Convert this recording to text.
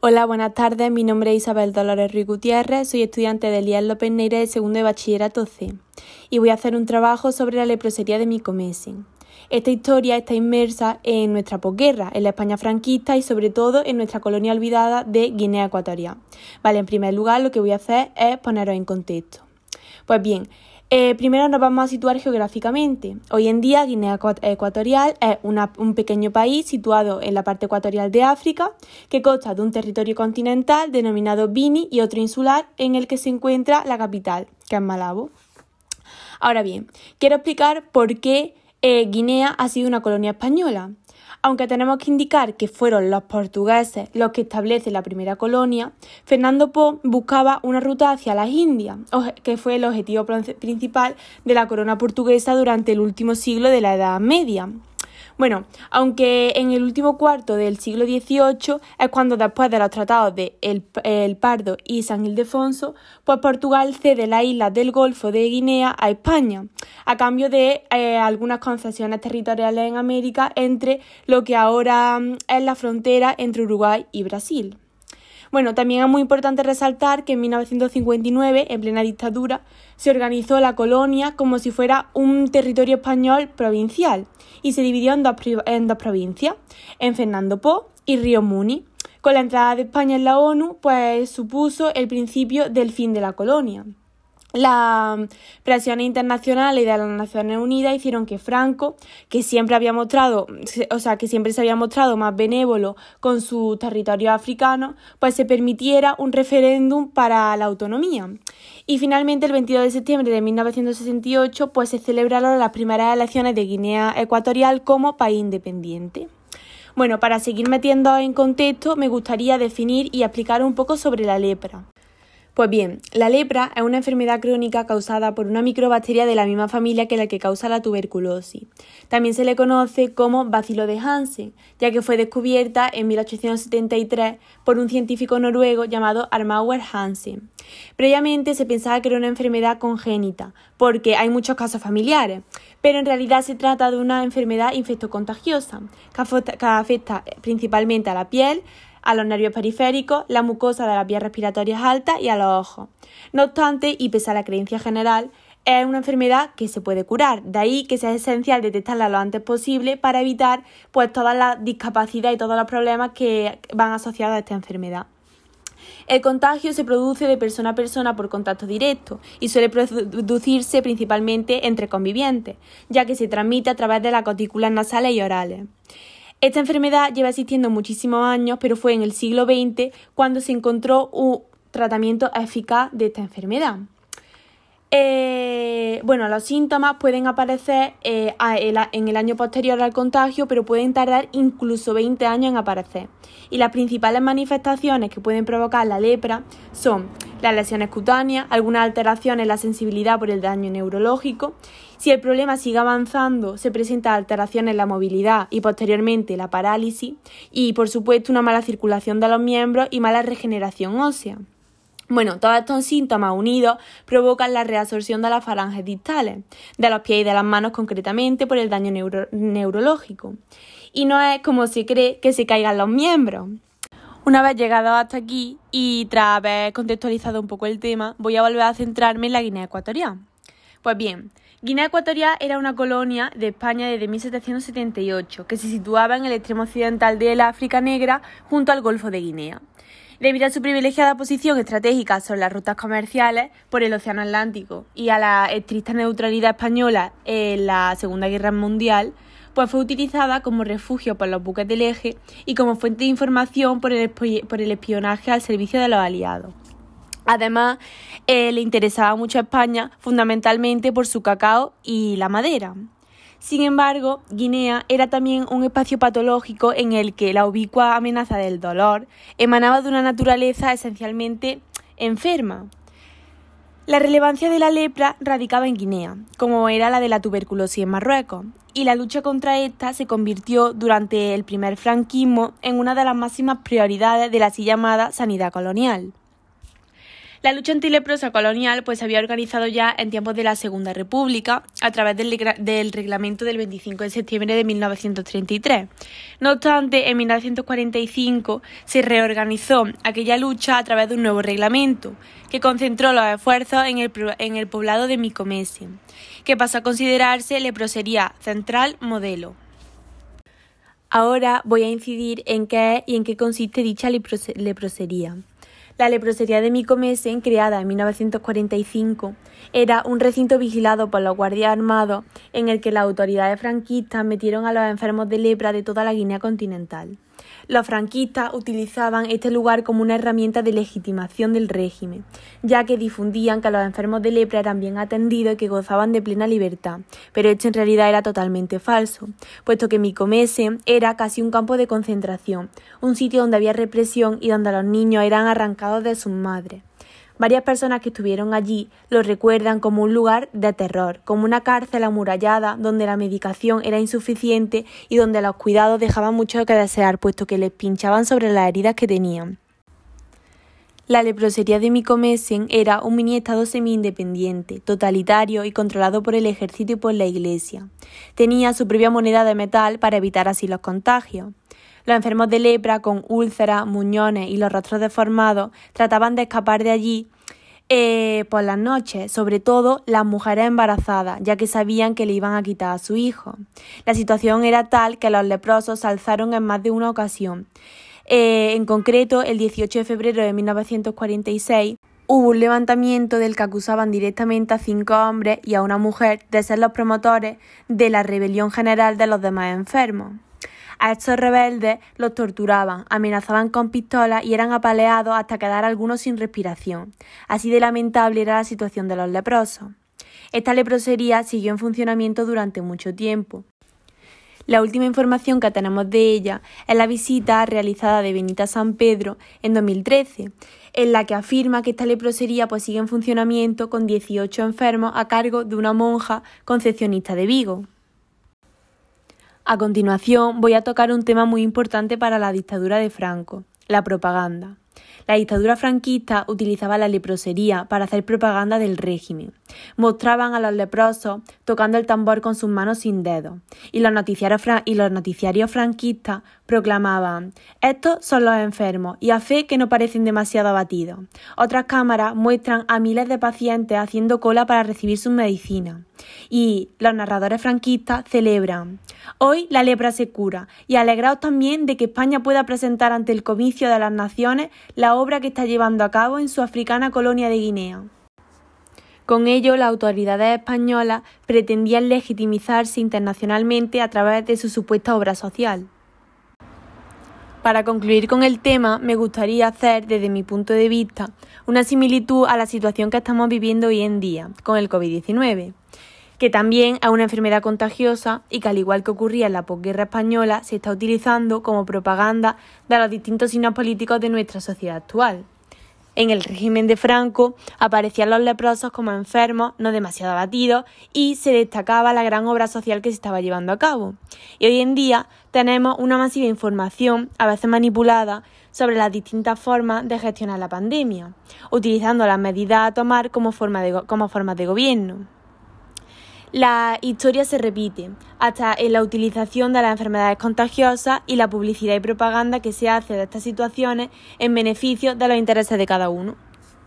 Hola, buenas tardes. Mi nombre es Isabel Dolores Ruiz Gutiérrez. Soy estudiante de Elías López Neire de segundo de bachillerato C y voy a hacer un trabajo sobre la leprosería de Micomesen. Esta historia está inmersa en nuestra posguerra, en la España franquista y sobre todo en nuestra colonia olvidada de Guinea Ecuatorial. Vale, en primer lugar lo que voy a hacer es poneros en contexto. Pues bien, eh, primero nos vamos a situar geográficamente. Hoy en día Guinea Ecuatorial es un pequeño país situado en la parte ecuatorial de África que consta de un territorio continental denominado Bini y otro insular en el que se encuentra la capital, que es Malabo. Ahora bien, quiero explicar por qué eh, Guinea ha sido una colonia española. Aunque tenemos que indicar que fueron los portugueses los que establecen la primera colonia, Fernando Po buscaba una ruta hacia las Indias, que fue el objetivo principal de la corona portuguesa durante el último siglo de la Edad Media. Bueno, aunque en el último cuarto del siglo XVIII es cuando después de los tratados de el, Pardo y San Ildefonso, pues Portugal cede las islas del Golfo de Guinea a España, a cambio de eh, algunas concesiones territoriales en América entre lo que ahora mm, es la frontera entre Uruguay y Brasil. Bueno, también es muy importante resaltar que en 1959, en plena dictadura, se organizó la colonia como si fuera un territorio español provincial y se dividió en dos, en dos provincias, en Fernando Po y Río Muni. Con la entrada de España en la ONU, pues supuso el principio del fin de la colonia. Las presiones internacionales de las Naciones Unidas hicieron que Franco, que siempre había mostrado, o sea, que siempre se había mostrado más benévolo con su territorio africano, pues se permitiera un referéndum para la autonomía. Y finalmente, el 22 de septiembre de 1968, pues se celebraron las primeras elecciones de Guinea Ecuatorial como país independiente. Bueno, para seguir metiendo en contexto, me gustaría definir y explicar un poco sobre la lepra. Pues bien, la lepra es una enfermedad crónica causada por una microbacteria de la misma familia que la que causa la tuberculosis. También se le conoce como bacilo de Hansen, ya que fue descubierta en 1873 por un científico noruego llamado Armauer Hansen. Previamente se pensaba que era una enfermedad congénita, porque hay muchos casos familiares, pero en realidad se trata de una enfermedad infectocontagiosa que afecta principalmente a la piel, a los nervios periféricos, la mucosa de las vías respiratorias altas y a los ojos. No obstante, y pese a la creencia general, es una enfermedad que se puede curar, de ahí que sea esencial detectarla lo antes posible para evitar pues todas las discapacidades y todos los problemas que van asociados a esta enfermedad. El contagio se produce de persona a persona por contacto directo y suele producirse principalmente entre convivientes, ya que se transmite a través de las cutículas nasales y orales. Esta enfermedad lleva existiendo muchísimos años, pero fue en el siglo XX cuando se encontró un tratamiento eficaz de esta enfermedad. Eh, bueno, los síntomas pueden aparecer eh, en el año posterior al contagio, pero pueden tardar incluso 20 años en aparecer. Y las principales manifestaciones que pueden provocar la lepra son las lesiones cutáneas, algunas alteraciones en la sensibilidad por el daño neurológico. Si el problema sigue avanzando, se presentan alteraciones en la movilidad y posteriormente la parálisis y, por supuesto, una mala circulación de los miembros y mala regeneración ósea. Bueno, todos estos síntomas unidos provocan la reabsorción de las falanges distales, de los pies y de las manos concretamente por el daño neurológico. Y no es como se cree que se caigan los miembros. Una vez llegado hasta aquí y tras haber contextualizado un poco el tema, voy a volver a centrarme en la Guinea Ecuatorial. Pues bien, Guinea Ecuatorial era una colonia de España desde 1778, que se situaba en el extremo occidental del África Negra junto al Golfo de Guinea. Debido a su privilegiada posición estratégica sobre las rutas comerciales por el Océano Atlántico y a la estricta neutralidad española en la Segunda Guerra Mundial, pues fue utilizada como refugio por los buques del eje y como fuente de información por el, espionaje al servicio de los aliados. Además, eh, le interesaba mucho a España fundamentalmente por su cacao y la madera. Sin embargo, Guinea era también un espacio patológico en el que la ubicua amenaza del dolor emanaba de una naturaleza esencialmente enferma. La relevancia de la lepra radicaba en Guinea, como era la de la tuberculosis en Marruecos, y la lucha contra esta se convirtió durante el primer franquismo en una de las máximas prioridades de la así llamada sanidad colonial. La lucha antileprosa colonial pues, se había organizado ya en tiempos de la Segunda República a través del, reglamento del 25 de septiembre de 1933. No obstante, en 1945 se reorganizó aquella lucha a través de un nuevo reglamento que concentró los esfuerzos en el, poblado de Micomesi, que pasó a considerarse leprosería central modelo. Ahora voy a incidir en qué y en qué consiste dicha leprosería. La leprosería de Micomesen, creada en 1945, era un recinto vigilado por los guardias armados en el que las autoridades franquistas metieron a los enfermos de lepra de toda la Guinea continental. Los franquistas utilizaban este lugar como una herramienta de legitimación del régimen, ya que difundían que los enfermos de lepra eran bien atendidos y que gozaban de plena libertad, pero esto en realidad era totalmente falso, puesto que Micomese era casi un campo de concentración, un sitio donde había represión y donde los niños eran arrancados de sus madres. Varias personas que estuvieron allí lo recuerdan como un lugar de terror, como una cárcel amurallada donde la medicación era insuficiente y donde los cuidados dejaban mucho que desear, puesto que les pinchaban sobre las heridas que tenían. La leprosería de Micomesen era un mini estado semi-independiente, totalitario y controlado por el ejército y por la iglesia. Tenía su propia moneda de metal para evitar así los contagios. Los enfermos de lepra con úlceras, muñones y los rostros deformados trataban de escapar de allí eh, por las noches, sobre todo las mujeres embarazadas, ya que sabían que le iban a quitar a su hijo. La situación era tal que los leprosos se alzaron en más de una ocasión. Eh, en concreto, el 18 de febrero de 1946, hubo un levantamiento del que acusaban directamente a cinco hombres y a una mujer de ser los promotores de la rebelión general de los demás enfermos. A estos rebeldes los torturaban, amenazaban con pistolas y eran apaleados hasta quedar algunos sin respiración. Así de lamentable era la situación de los leprosos. Esta leprosería siguió en funcionamiento durante mucho tiempo. La última información que tenemos de ella es la visita realizada de Benita San Pedro en 2013, en la que afirma que esta leprosería pues sigue en funcionamiento con 18 enfermos a cargo de una monja concepcionista de Vigo. A continuación voy a tocar un tema muy importante para la dictadura de Franco, la propaganda. La dictadura franquista utilizaba la leprosería para hacer propaganda del régimen. Mostraban a los leprosos tocando el tambor con sus manos sin dedos, y y los noticiarios franquistas proclamaban Estos son los enfermos, y a fe que no parecen demasiado abatidos. Otras cámaras muestran a miles de pacientes haciendo cola para recibir sus medicinas. Y los narradores franquistas celebran Hoy la lepra se cura, y alegraos también de que España pueda presentar ante el comicio de las naciones la obra que está llevando a cabo en su africana colonia de Guinea. Con ello, las autoridades españolas pretendían legitimizarse internacionalmente a través de su supuesta obra social. Para concluir con el tema, me gustaría hacer, desde mi punto de vista, una similitud a la situación que estamos viviendo hoy en día con el COVID-19 que también es una enfermedad contagiosa y que al igual que ocurría en la posguerra española, se está utilizando como propaganda de los distintos signos políticos de nuestra sociedad actual. En el régimen de Franco aparecían los leprosos como enfermos, no demasiado abatidos, y se destacaba la gran obra social que se estaba llevando a cabo. Y hoy en día tenemos una masiva información, a veces manipulada, sobre las distintas formas de gestionar la pandemia, utilizando las medidas a tomar como, forma de, como formas de gobierno. La historia se repite, hasta en la utilización de las enfermedades contagiosas y la publicidad y propaganda que se hace de estas situaciones en beneficio de los intereses de cada uno.